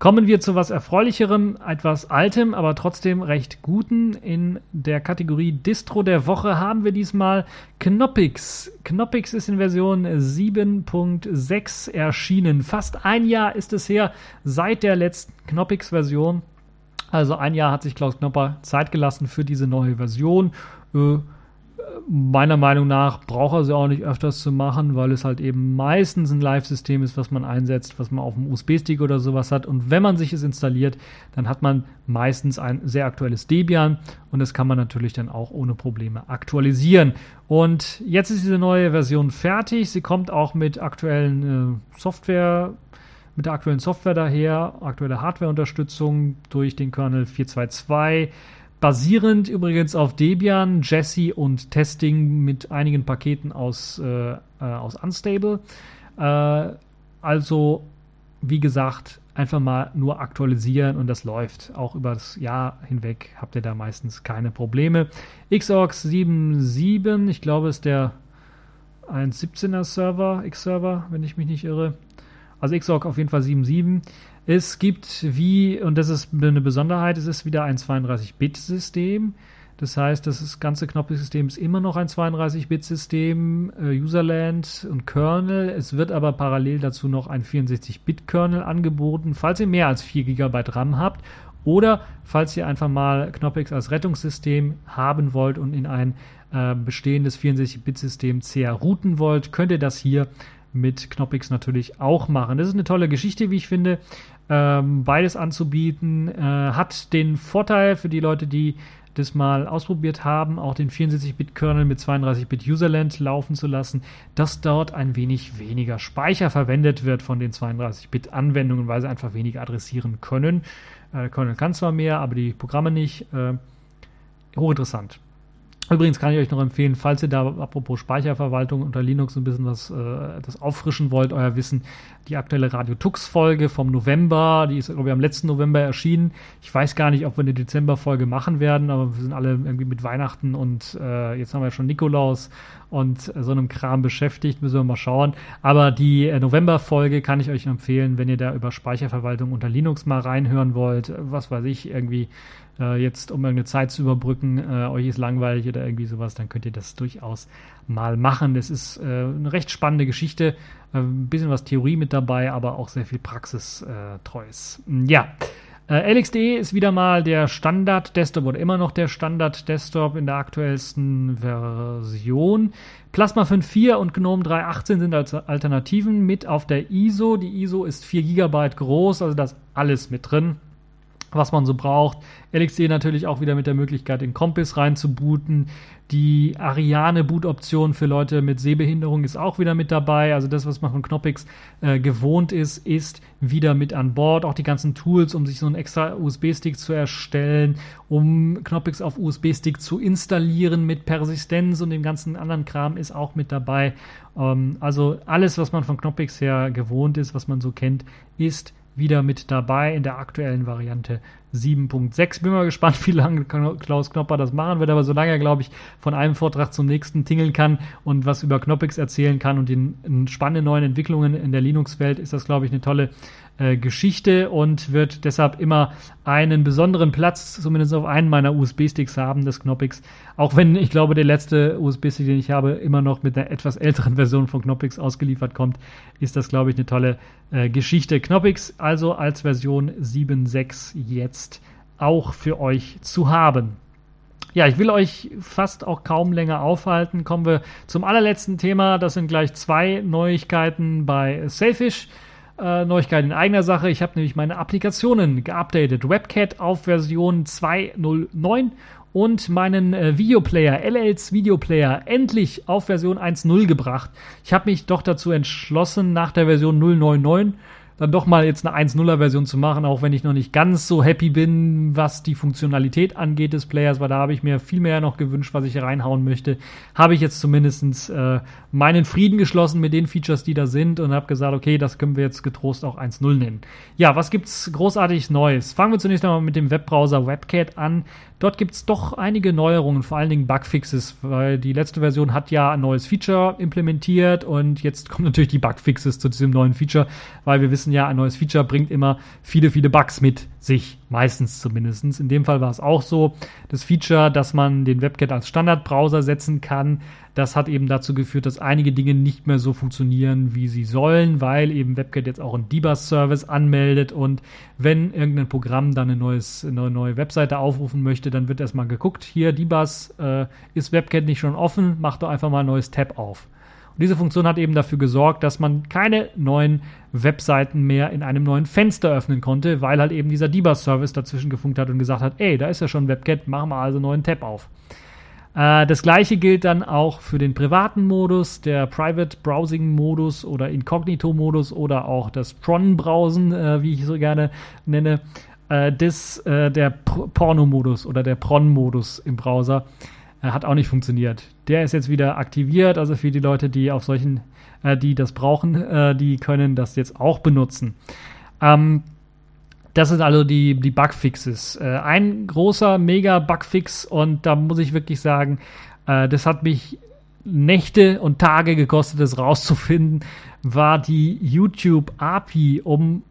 Kommen wir zu was Erfreulicherem, etwas Altem, aber trotzdem recht Guten. In der Kategorie Distro der Woche haben wir diesmal Knoppix. Knoppix ist in Version 7.6 erschienen. Fast ein Jahr ist es her seit der letzten Knoppix-Version. Also ein Jahr hat sich Klaus Knopper Zeit gelassen für diese neue Version. Äh, meiner Meinung nach braucht er sie auch nicht öfters zu machen, weil es halt eben meistens ein Live-System ist, was man einsetzt, was man auf dem USB-Stick oder sowas hat. Und wenn man sich es installiert, dann hat man meistens ein sehr aktuelles Debian und das kann man natürlich dann auch ohne Probleme aktualisieren. Und jetzt ist diese neue Version fertig. Sie kommt auch mit aktuellen äh, Software mit der aktuellen Software daher, aktuelle Hardware-Unterstützung durch den Kernel 422 basierend übrigens auf Debian, Jesse und Testing mit einigen Paketen aus, äh, äh, aus Unstable. Äh, also, wie gesagt, einfach mal nur aktualisieren und das läuft. Auch über das Jahr hinweg habt ihr da meistens keine Probleme. Xorgs 7.7, ich glaube, ist der 1.17er Server, X-Server, wenn ich mich nicht irre. Also Xorg auf jeden Fall 7.7. Es gibt wie, und das ist eine Besonderheit, es ist wieder ein 32-Bit-System. Das heißt, das ganze Knoppelsystem ist immer noch ein 32-Bit-System, äh, Userland und Kernel. Es wird aber parallel dazu noch ein 64-Bit-Kernel angeboten, falls ihr mehr als 4 GB RAM habt oder falls ihr einfach mal Knoppix als Rettungssystem haben wollt und in ein äh, bestehendes 64-Bit-System CR routen wollt, könnt ihr das hier mit Knoppix natürlich auch machen. Das ist eine tolle Geschichte, wie ich finde. Ähm, beides anzubieten äh, hat den Vorteil für die Leute, die das mal ausprobiert haben, auch den 64-Bit-Kernel mit 32-Bit Userland laufen zu lassen, dass dort ein wenig weniger Speicher verwendet wird von den 32-Bit-Anwendungen, weil sie einfach weniger adressieren können. Äh, der Kernel kann zwar mehr, aber die Programme nicht. Äh, hochinteressant. Übrigens kann ich euch noch empfehlen, falls ihr da apropos Speicherverwaltung unter Linux ein bisschen was äh, das auffrischen wollt, euer Wissen, die aktuelle Radio Tux Folge vom November, die ist glaube ich am letzten November erschienen. Ich weiß gar nicht, ob wir eine Dezember Folge machen werden, aber wir sind alle irgendwie mit Weihnachten und äh, jetzt haben wir schon Nikolaus und äh, so einem Kram beschäftigt, müssen wir mal schauen. Aber die äh, November Folge kann ich euch empfehlen, wenn ihr da über Speicherverwaltung unter Linux mal reinhören wollt, was weiß ich, irgendwie äh, jetzt um irgendeine Zeit zu überbrücken, äh, euch ist langweilig oder irgendwie sowas, dann könnt ihr das durchaus mal machen. Das ist äh, eine recht spannende Geschichte, äh, ein bisschen was Theorie mit dabei, aber auch sehr viel Praxistreues. Ja. Äh, LXD ist wieder mal der Standard-Desktop oder immer noch der Standard-Desktop in der aktuellsten Version. Plasma 5.4 und GNOME 3.18 sind als Alternativen mit auf der ISO. Die ISO ist 4 GB groß, also da ist alles mit drin was man so braucht. LXD natürlich auch wieder mit der Möglichkeit, den Compass reinzubooten. Die Ariane-Boot-Option für Leute mit Sehbehinderung ist auch wieder mit dabei. Also das, was man von Knoppix äh, gewohnt ist, ist wieder mit an Bord. Auch die ganzen Tools, um sich so einen extra USB-Stick zu erstellen, um Knoppix auf USB-Stick zu installieren mit Persistenz und dem ganzen anderen Kram ist auch mit dabei. Ähm, also alles, was man von Knoppix her gewohnt ist, was man so kennt, ist wieder mit dabei in der aktuellen Variante 7.6. Bin mal gespannt, wie lange Klaus Knopper das machen wird, aber solange er, glaube ich, von einem Vortrag zum nächsten tingeln kann und was über Knoppix erzählen kann und den spannenden neuen Entwicklungen in der Linux-Welt, ist das, glaube ich, eine tolle äh, Geschichte und wird deshalb immer einen besonderen Platz, zumindest auf einen meiner USB-Sticks haben, des Knoppix. Auch wenn ich glaube, der letzte USB-Stick, den ich habe, immer noch mit einer etwas älteren Version von Knoppix ausgeliefert kommt, ist das, glaube ich, eine tolle äh, Geschichte. Knoppix also als Version 7.6 jetzt auch für euch zu haben. Ja, ich will euch fast auch kaum länger aufhalten. Kommen wir zum allerletzten Thema. Das sind gleich zwei Neuigkeiten bei Selfish. Äh, Neuigkeit in eigener Sache. Ich habe nämlich meine Applikationen geupdatet. WebCat auf Version 2.09 und meinen äh, Videoplayer, LLs Videoplayer, endlich auf Version 1.0 gebracht. Ich habe mich doch dazu entschlossen, nach der Version 099 dann doch mal jetzt eine 1.0er Version zu machen, auch wenn ich noch nicht ganz so happy bin, was die Funktionalität angeht des Players, weil da habe ich mir viel mehr noch gewünscht, was ich reinhauen möchte. Habe ich jetzt zumindest äh, meinen Frieden geschlossen mit den Features, die da sind und habe gesagt, okay, das können wir jetzt getrost auch 1.0 nennen. Ja, was gibt's großartig Neues? Fangen wir zunächst einmal mit dem Webbrowser WebCat an. Dort gibt es doch einige Neuerungen, vor allen Dingen Bugfixes, weil die letzte Version hat ja ein neues Feature implementiert und jetzt kommen natürlich die Bugfixes zu diesem neuen Feature, weil wir wissen ja, ein neues Feature bringt immer viele, viele Bugs mit sich, meistens zumindest. In dem Fall war es auch so. Das Feature, dass man den WebKit als Standardbrowser setzen kann, das hat eben dazu geführt, dass einige Dinge nicht mehr so funktionieren, wie sie sollen, weil eben WebKit jetzt auch einen Debug-Service anmeldet und wenn irgendein Programm dann eine, neues, eine neue Webseite aufrufen möchte, dann wird erstmal geguckt, hier Debug, äh, ist WebKit nicht schon offen, mach doch einfach mal ein neues Tab auf. Und diese Funktion hat eben dafür gesorgt, dass man keine neuen Webseiten mehr in einem neuen Fenster öffnen konnte, weil halt eben dieser Debug-Service dazwischen gefunkt hat und gesagt hat, ey, da ist ja schon WebKit, machen wir also einen neuen Tab auf. Äh, das gleiche gilt dann auch für den privaten Modus, der Private Browsing Modus oder Incognito Modus oder auch das Pron Browsen, äh, wie ich so gerne nenne, äh, das, äh, der Porno Modus oder der Pron Modus im Browser hat auch nicht funktioniert. Der ist jetzt wieder aktiviert, also für die Leute, die auf solchen, äh, die das brauchen, äh, die können das jetzt auch benutzen. Ähm, das sind also die, die Bugfixes. Äh, ein großer Mega-Bugfix und da muss ich wirklich sagen, äh, das hat mich Nächte und Tage gekostet, das rauszufinden, war die YouTube API, um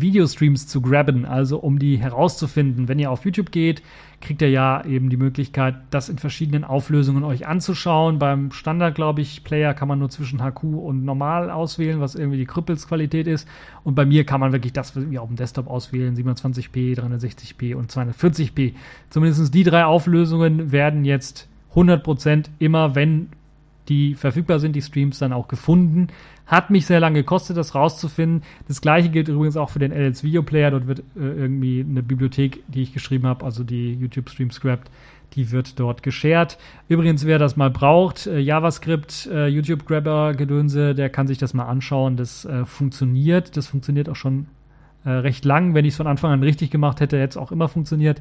Videostreams zu grabben, also um die herauszufinden. Wenn ihr auf YouTube geht, kriegt ihr ja eben die Möglichkeit, das in verschiedenen Auflösungen euch anzuschauen. Beim Standard, glaube ich, Player kann man nur zwischen HQ und normal auswählen, was irgendwie die Krüppelsqualität ist. Und bei mir kann man wirklich das wie auf dem Desktop auswählen, 720p, 360p und 240p. Zumindest die drei Auflösungen werden jetzt 100% immer, wenn die verfügbar sind, die Streams dann auch gefunden. Hat mich sehr lange gekostet, das rauszufinden. Das gleiche gilt übrigens auch für den LS Video Player. Dort wird äh, irgendwie eine Bibliothek, die ich geschrieben habe, also die YouTube Stream Script, die wird dort geshared. Übrigens, wer das mal braucht, äh, JavaScript, äh, YouTube Grabber Gedönse, der kann sich das mal anschauen. Das äh, funktioniert. Das funktioniert auch schon äh, recht lang. Wenn ich es von Anfang an richtig gemacht hätte, hätte es auch immer funktioniert.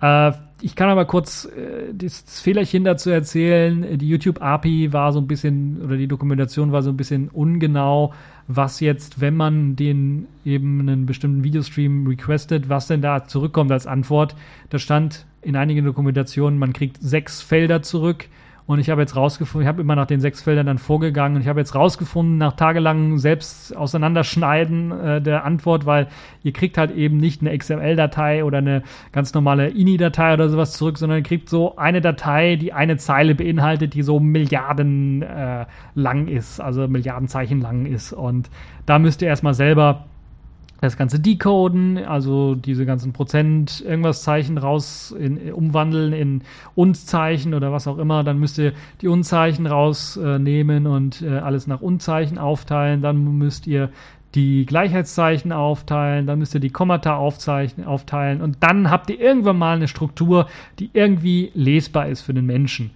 Äh, ich kann aber kurz äh, das, das, Fehlerchen dazu erzählen. Die YouTube-API war so ein bisschen, oder die Dokumentation war so ein bisschen ungenau, was jetzt, wenn man den eben einen bestimmten Videostream requestet, was denn da zurückkommt als Antwort. Da stand in einigen Dokumentationen, man kriegt sechs Felder zurück und ich habe jetzt rausgefunden, ich habe immer nach den sechs Feldern dann vorgegangen und ich habe jetzt rausgefunden, nach tagelangem selbst Auseinanderschneiden äh, der Antwort, weil ihr kriegt halt eben nicht eine XML-Datei oder eine ganz normale INI-Datei oder sowas zurück, sondern ihr kriegt so eine Datei, die eine Zeile beinhaltet, die so Milliarden äh, lang ist, also Milliardenzeichen lang ist. Und da müsst ihr erstmal selber das Ganze decoden, also diese ganzen Prozent irgendwas Zeichen raus in, umwandeln in Unzeichen oder was auch immer, dann müsst ihr die Unzeichen rausnehmen äh, und äh, alles nach Unzeichen aufteilen, dann müsst ihr die Gleichheitszeichen aufteilen, dann müsst ihr die Kommata aufteilen. Und dann habt ihr irgendwann mal eine Struktur, die irgendwie lesbar ist für den Menschen.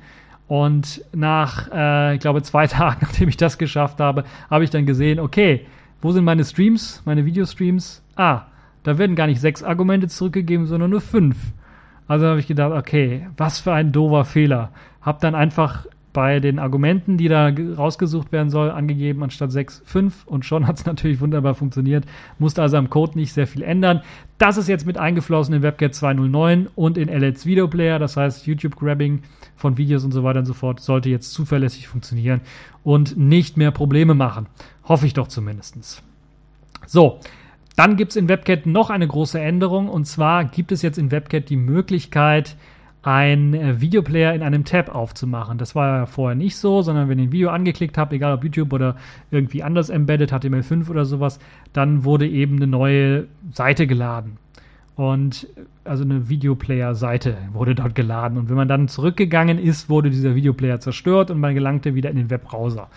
Und nach, äh, ich glaube, zwei Tagen, nachdem ich das geschafft habe, habe ich dann gesehen, okay, wo sind meine Streams, meine Videostreams? Ah, da werden gar nicht sechs Argumente zurückgegeben, sondern nur fünf. Also habe ich gedacht, okay, was für ein doofer Fehler. Hab dann einfach bei den Argumenten, die da rausgesucht werden soll, angegeben anstatt 6, 5 und schon hat es natürlich wunderbar funktioniert. Musste also am Code nicht sehr viel ändern. Das ist jetzt mit eingeflossen in WebGet 209 und in LLs Video Player, das heißt YouTube Grabbing von Videos und so weiter und so fort sollte jetzt zuverlässig funktionieren und nicht mehr Probleme machen. Hoffe ich doch zumindest. So, dann gibt es in WebCat noch eine große Änderung und zwar gibt es jetzt in WebCat die Möglichkeit, ein äh, Videoplayer in einem Tab aufzumachen. Das war ja vorher nicht so, sondern wenn ihr ein Video angeklickt habt, egal ob YouTube oder irgendwie anders embedded, HTML5 oder sowas, dann wurde eben eine neue Seite geladen. Und also eine Videoplayer-Seite wurde dort geladen. Und wenn man dann zurückgegangen ist, wurde dieser Videoplayer zerstört und man gelangte wieder in den Webbrowser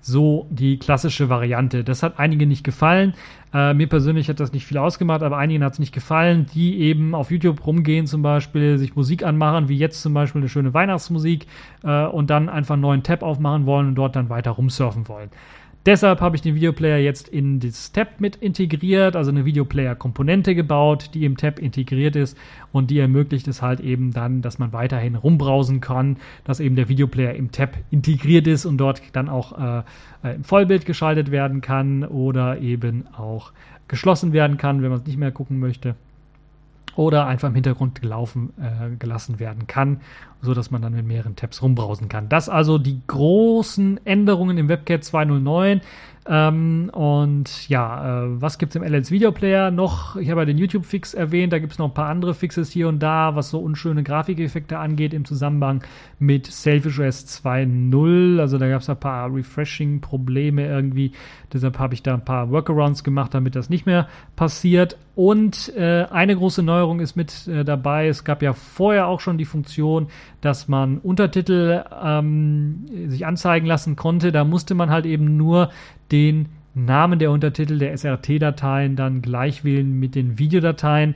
so die klassische Variante. Das hat einigen nicht gefallen. Äh, mir persönlich hat das nicht viel ausgemacht, aber einigen hat es nicht gefallen, die eben auf YouTube rumgehen zum Beispiel, sich Musik anmachen, wie jetzt zum Beispiel eine schöne Weihnachtsmusik äh, und dann einfach einen neuen Tab aufmachen wollen und dort dann weiter rumsurfen wollen. Deshalb habe ich den Videoplayer jetzt in das Tab mit integriert, also eine Videoplayer-Komponente gebaut, die im Tab integriert ist und die ermöglicht es halt eben dann, dass man weiterhin rumbrausen kann, dass eben der Videoplayer im Tab integriert ist und dort dann auch äh, äh im Vollbild geschaltet werden kann oder eben auch geschlossen werden kann, wenn man es nicht mehr gucken möchte oder einfach im Hintergrund gelaufen, äh, gelassen werden kann, so dass man dann mit mehreren Tabs rumbrausen kann. Das also die großen Änderungen im WebCat 209. Ähm, und ja, äh, was gibt es im LS Video Player noch? Ich habe ja den YouTube-Fix erwähnt, da gibt es noch ein paar andere Fixes hier und da, was so unschöne Grafikeffekte angeht im Zusammenhang mit Selfish OS 2.0. Also da gab es ein paar Refreshing-Probleme irgendwie. Deshalb habe ich da ein paar Workarounds gemacht, damit das nicht mehr passiert. Und äh, eine große Neuerung ist mit äh, dabei. Es gab ja vorher auch schon die Funktion, dass man Untertitel ähm, sich anzeigen lassen konnte. Da musste man halt eben nur den Namen der Untertitel der SRT-Dateien dann gleich wählen mit den Videodateien.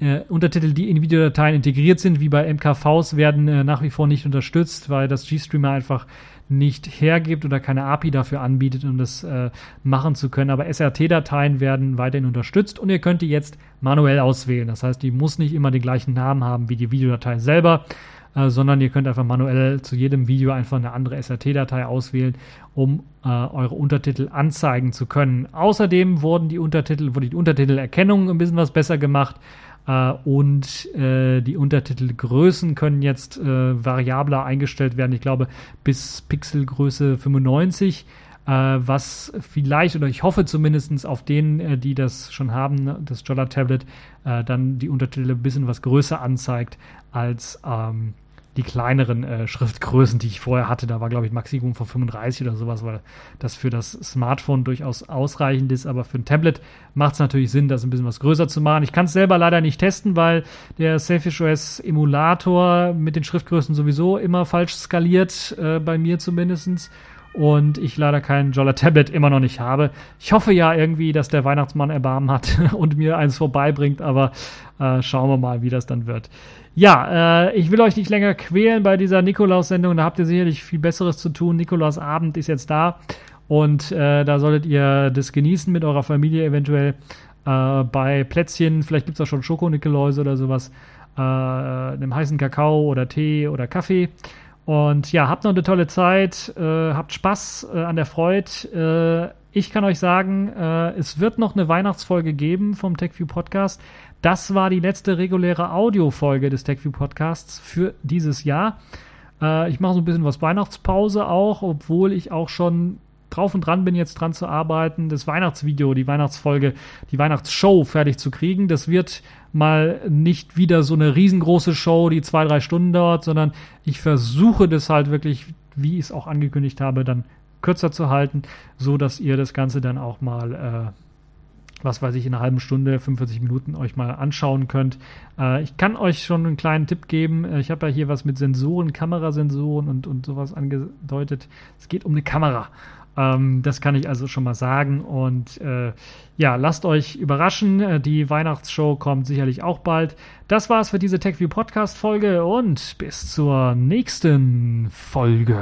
Äh, Untertitel, die in Videodateien integriert sind, wie bei MKVs, werden äh, nach wie vor nicht unterstützt, weil das GStreamer einfach nicht hergibt oder keine API dafür anbietet, um das äh, machen zu können. Aber SRT-Dateien werden weiterhin unterstützt und ihr könnt die jetzt manuell auswählen. Das heißt, die muss nicht immer den gleichen Namen haben wie die Videodatei selber. Äh, sondern ihr könnt einfach manuell zu jedem Video einfach eine andere SRT-Datei auswählen, um äh, eure Untertitel anzeigen zu können. Außerdem wurden die Untertitel, wurde die Untertitelerkennung ein bisschen was besser gemacht. Uh, und uh, die Untertitelgrößen können jetzt uh, variabler eingestellt werden. Ich glaube, bis Pixelgröße 95, was vielleicht oder ich hoffe zumindest auf denen, die das schon haben, das Jolla Tablet, dann die Untertitel ein bisschen was größer anzeigt als ähm, die kleineren äh, Schriftgrößen, die ich vorher hatte. Da war, glaube ich, Maximum von 35 oder sowas, weil das für das Smartphone durchaus ausreichend ist. Aber für ein Tablet macht es natürlich Sinn, das ein bisschen was größer zu machen. Ich kann es selber leider nicht testen, weil der Selfish OS Emulator mit den Schriftgrößen sowieso immer falsch skaliert, äh, bei mir zumindestens und ich leider kein Jolla Tablet immer noch nicht habe. Ich hoffe ja irgendwie, dass der Weihnachtsmann Erbarmen hat und mir eins vorbeibringt, aber äh, schauen wir mal, wie das dann wird. Ja, äh, ich will euch nicht länger quälen bei dieser Nikolaus-Sendung. Da habt ihr sicherlich viel Besseres zu tun. Nikolausabend ist jetzt da und äh, da solltet ihr das genießen mit eurer Familie eventuell. Äh, bei Plätzchen, vielleicht gibt es auch schon Schokonikoläuse oder sowas, äh, einem heißen Kakao oder Tee oder Kaffee. Und ja, habt noch eine tolle Zeit, äh, habt Spaß äh, an der Freude. Ich kann euch sagen, es wird noch eine Weihnachtsfolge geben vom TechView Podcast. Das war die letzte reguläre Audiofolge des TechView Podcasts für dieses Jahr. Äh, ich mache so ein bisschen was Weihnachtspause auch, obwohl ich auch schon drauf und dran bin, jetzt dran zu arbeiten, das Weihnachtsvideo, die Weihnachtsfolge, die Weihnachtsshow fertig zu kriegen. Das wird mal nicht wieder so eine riesengroße Show, die zwei, drei Stunden dauert, sondern ich versuche das halt wirklich, wie ich es auch angekündigt habe, dann kürzer zu halten, so dass ihr das Ganze dann auch mal äh, was weiß ich, in einer halben Stunde, 45 Minuten euch mal anschauen könnt. Äh, ich kann euch schon einen kleinen Tipp geben. Äh, ich habe ja hier was mit Sensoren, Kamerasensoren und, und sowas angedeutet. Es geht um eine Kamera. Ähm, das kann ich also schon mal sagen. Und äh, ja, lasst euch überraschen. Äh, die Weihnachtsshow kommt sicherlich auch bald. Das war's für diese TechView Podcast Folge und bis zur nächsten Folge.